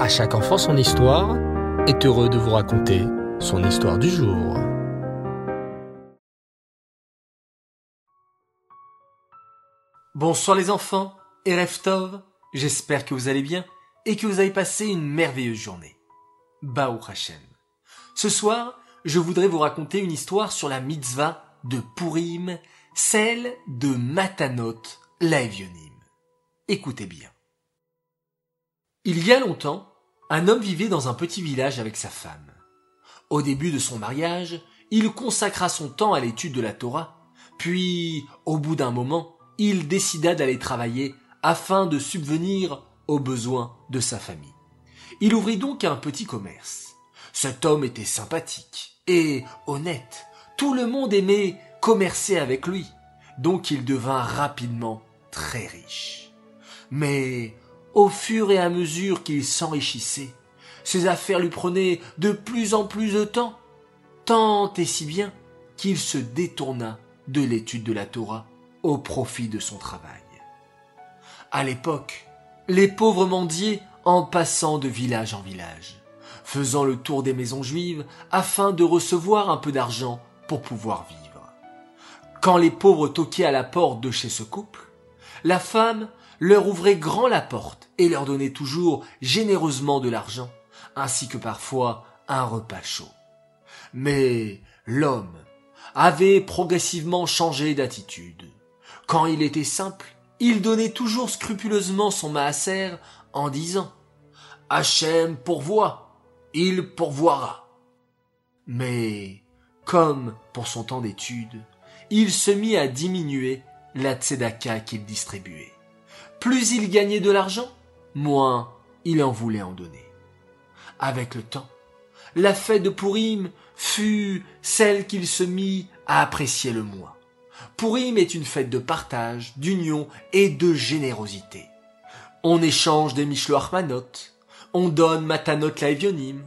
À chaque enfant son histoire est heureux de vous raconter son histoire du jour. Bonsoir les enfants et j'espère que vous allez bien et que vous avez passé une merveilleuse journée. Baou Hashem. Ce soir, je voudrais vous raconter une histoire sur la mitzvah de Purim, celle de Matanot Laevionim. Écoutez bien. Il y a longtemps, un homme vivait dans un petit village avec sa femme. Au début de son mariage, il consacra son temps à l'étude de la Torah, puis, au bout d'un moment, il décida d'aller travailler afin de subvenir aux besoins de sa famille. Il ouvrit donc un petit commerce. Cet homme était sympathique et honnête. Tout le monde aimait commercer avec lui, donc il devint rapidement très riche. Mais au fur et à mesure qu'il s'enrichissait, ses affaires lui prenaient de plus en plus de temps, tant et si bien qu'il se détourna de l'étude de la Torah au profit de son travail. À l'époque, les pauvres mendiaient en passant de village en village, faisant le tour des maisons juives afin de recevoir un peu d'argent pour pouvoir vivre. Quand les pauvres toquaient à la porte de chez ce couple, la femme leur ouvrait grand la porte et leur donnait toujours généreusement de l'argent, ainsi que parfois un repas chaud. Mais l'homme avait progressivement changé d'attitude. Quand il était simple, il donnait toujours scrupuleusement son maaser en disant Hachem pourvoit, il pourvoira. Mais, comme pour son temps d'étude, il se mit à diminuer la tzedaka qu'il distribuait. Plus il gagnait de l'argent, moins il en voulait en donner. Avec le temps, la fête de Purim fut celle qu'il se mit à apprécier le moins. Purim est une fête de partage, d'union et de générosité. On échange des Mishloach on donne Matanot Laevionim.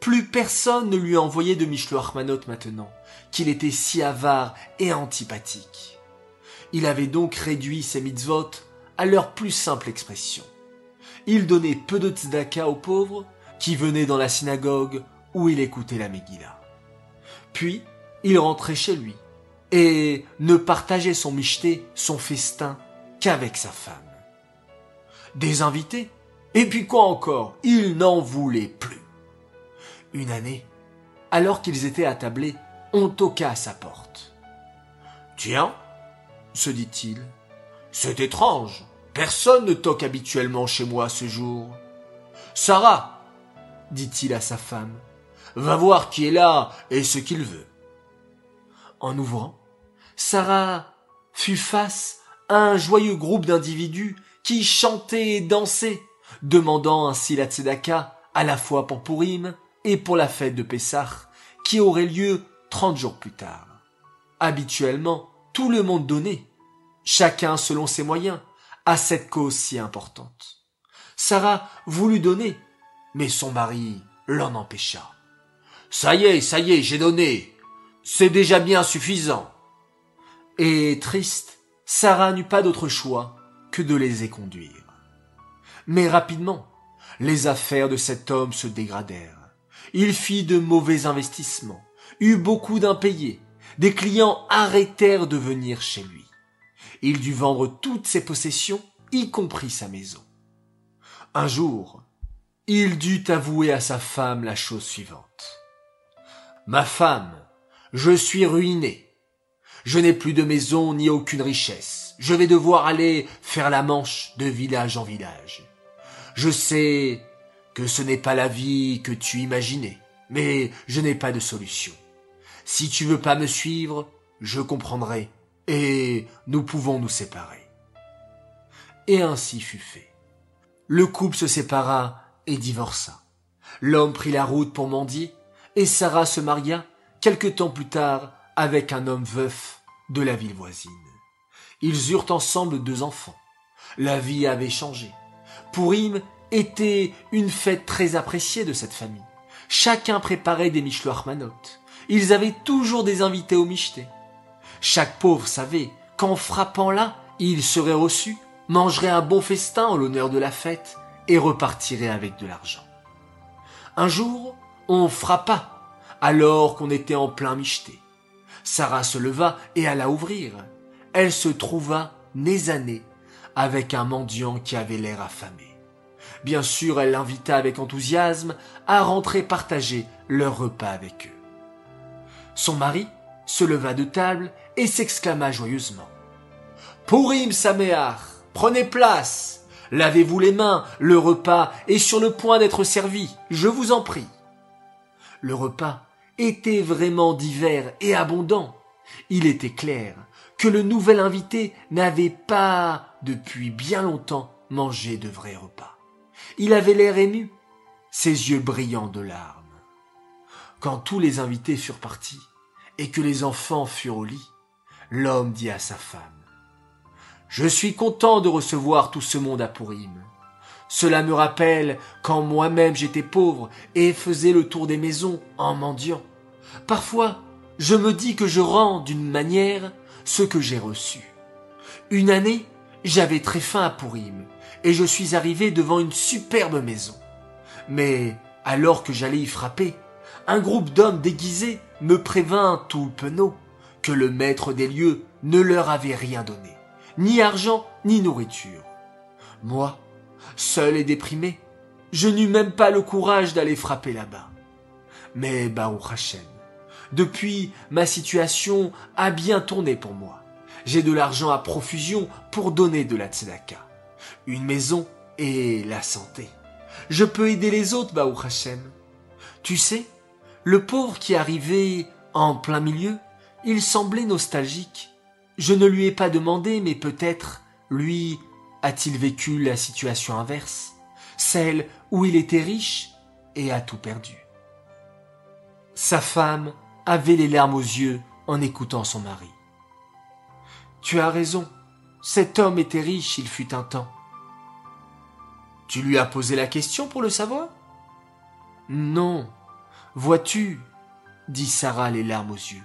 Plus personne ne lui envoyait de Mishloach maintenant, qu'il était si avare et antipathique. Il avait donc réduit ses mitzvot à leur plus simple expression. Il donnait peu de tzedaka aux pauvres qui venaient dans la synagogue où il écoutait la Megillah. Puis, il rentrait chez lui et ne partageait son micheté, son festin, qu'avec sa femme. Des invités Et puis quoi encore Il n'en voulait plus. Une année, alors qu'ils étaient attablés, on toqua à sa porte. Tiens, se dit-il, c'est étrange. Personne ne toque habituellement chez moi ce jour. Sarah, dit-il à sa femme, va voir qui est là et ce qu'il veut. En ouvrant, Sarah fut face à un joyeux groupe d'individus qui chantaient et dansaient, demandant ainsi la tzedaka à la fois pour Purim et pour la fête de Pessah, qui aurait lieu trente jours plus tard. Habituellement, tout le monde donnait, chacun selon ses moyens, à cette cause si importante. Sarah voulut donner, mais son mari l'en empêcha. Ça y est, ça y est, j'ai donné. C'est déjà bien suffisant. Et triste, Sarah n'eut pas d'autre choix que de les éconduire. Mais rapidement, les affaires de cet homme se dégradèrent. Il fit de mauvais investissements, eut beaucoup d'impayés, des clients arrêtèrent de venir chez lui. Il dut vendre toutes ses possessions, y compris sa maison. Un jour, il dut avouer à sa femme la chose suivante. Ma femme, je suis ruiné. Je n'ai plus de maison ni aucune richesse. Je vais devoir aller faire la manche de village en village. Je sais que ce n'est pas la vie que tu imaginais, mais je n'ai pas de solution. Si tu veux pas me suivre, je comprendrai, et nous pouvons nous séparer. Et ainsi fut fait. Le couple se sépara et divorça. L'homme prit la route pour mendier, et Sarah se maria quelque temps plus tard avec un homme veuf de la ville voisine. Ils eurent ensemble deux enfants. La vie avait changé. Pourim était une fête très appréciée de cette famille. Chacun préparait des michloires manotes. Ils avaient toujours des invités au michté. Chaque pauvre savait qu'en frappant là, il serait reçu, mangerait un bon festin en l'honneur de la fête et repartirait avec de l'argent. Un jour, on frappa, alors qu'on était en plein micheté. Sarah se leva et alla ouvrir. Elle se trouva nez à nez avec un mendiant qui avait l'air affamé. Bien sûr, elle l'invita avec enthousiasme à rentrer partager leur repas avec eux. Son mari se leva de table et s'exclama joyeusement. Pourim Saméar, prenez place, lavez-vous les mains, le repas est sur le point d'être servi, je vous en prie. Le repas était vraiment divers et abondant. Il était clair que le nouvel invité n'avait pas, depuis bien longtemps, mangé de vrais repas. Il avait l'air ému, ses yeux brillants de larmes. Quand tous les invités furent partis, et que les enfants furent au lit, l'homme dit à sa femme, Je suis content de recevoir tout ce monde à Pourim. Cela me rappelle quand moi-même j'étais pauvre et faisais le tour des maisons en mendiant. Parfois, je me dis que je rends d'une manière ce que j'ai reçu. Une année, j'avais très faim à Pourim et je suis arrivé devant une superbe maison. Mais alors que j'allais y frapper, un groupe d'hommes déguisés me prévint tout penaud que le maître des lieux ne leur avait rien donné, ni argent, ni nourriture. Moi, seul et déprimé, je n'eus même pas le courage d'aller frapper là-bas. Mais Baruch Hashem, depuis, ma situation a bien tourné pour moi. J'ai de l'argent à profusion pour donner de la tzedaka. Une maison et la santé. Je peux aider les autres, Baruch Hashem. Tu sais, le pauvre qui arrivait en plein milieu, il semblait nostalgique. Je ne lui ai pas demandé, mais peut-être, lui, a-t-il vécu la situation inverse, celle où il était riche et a tout perdu. Sa femme avait les larmes aux yeux en écoutant son mari. Tu as raison, cet homme était riche, il fut un temps. Tu lui as posé la question pour le savoir? Non, Vois-tu, dit Sarah les larmes aux yeux,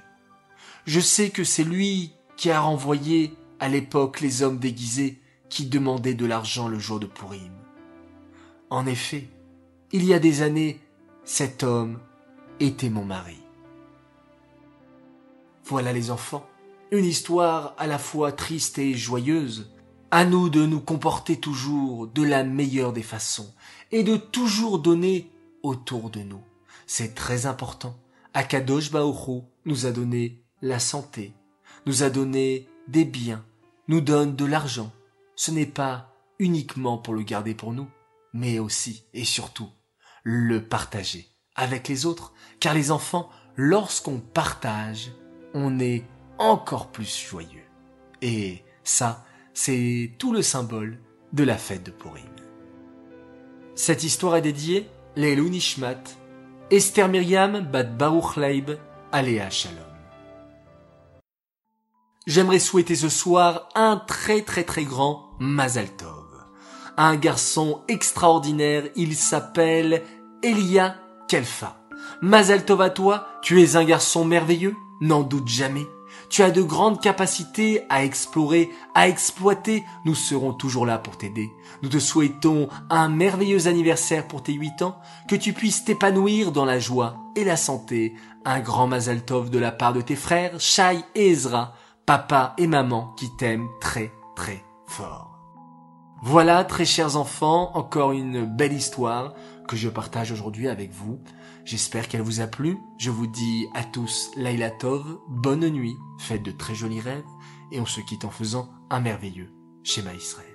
je sais que c'est lui qui a renvoyé à l'époque les hommes déguisés qui demandaient de l'argent le jour de Pourim. En effet, il y a des années, cet homme était mon mari. Voilà les enfants, une histoire à la fois triste et joyeuse. À nous de nous comporter toujours de la meilleure des façons et de toujours donner autour de nous. C'est très important. Akadosh Baoru nous a donné la santé, nous a donné des biens, nous donne de l'argent. Ce n'est pas uniquement pour le garder pour nous, mais aussi et surtout le partager avec les autres, car les enfants, lorsqu'on partage, on est encore plus joyeux. Et ça, c'est tout le symbole de la fête de Purim. Cette histoire est dédiée les Nishmat Esther Myriam Bad Baruch Leib, Aléa Shalom. J'aimerais souhaiter ce soir un très très très grand Mazal Tov. Un garçon extraordinaire, il s'appelle Elia Kelfa. Mazal Tov à toi, tu es un garçon merveilleux, n'en doute jamais. Tu as de grandes capacités à explorer, à exploiter. Nous serons toujours là pour t'aider. Nous te souhaitons un merveilleux anniversaire pour tes 8 ans, que tu puisses t'épanouir dans la joie et la santé. Un grand Mazal Tov de la part de tes frères, Shai et Ezra, papa et maman qui t'aiment très très fort. Voilà, très chers enfants, encore une belle histoire que je partage aujourd'hui avec vous. J'espère qu'elle vous a plu. Je vous dis à tous Laila Tov, bonne nuit, faites de très jolis rêves, et on se quitte en faisant un merveilleux schéma Israël.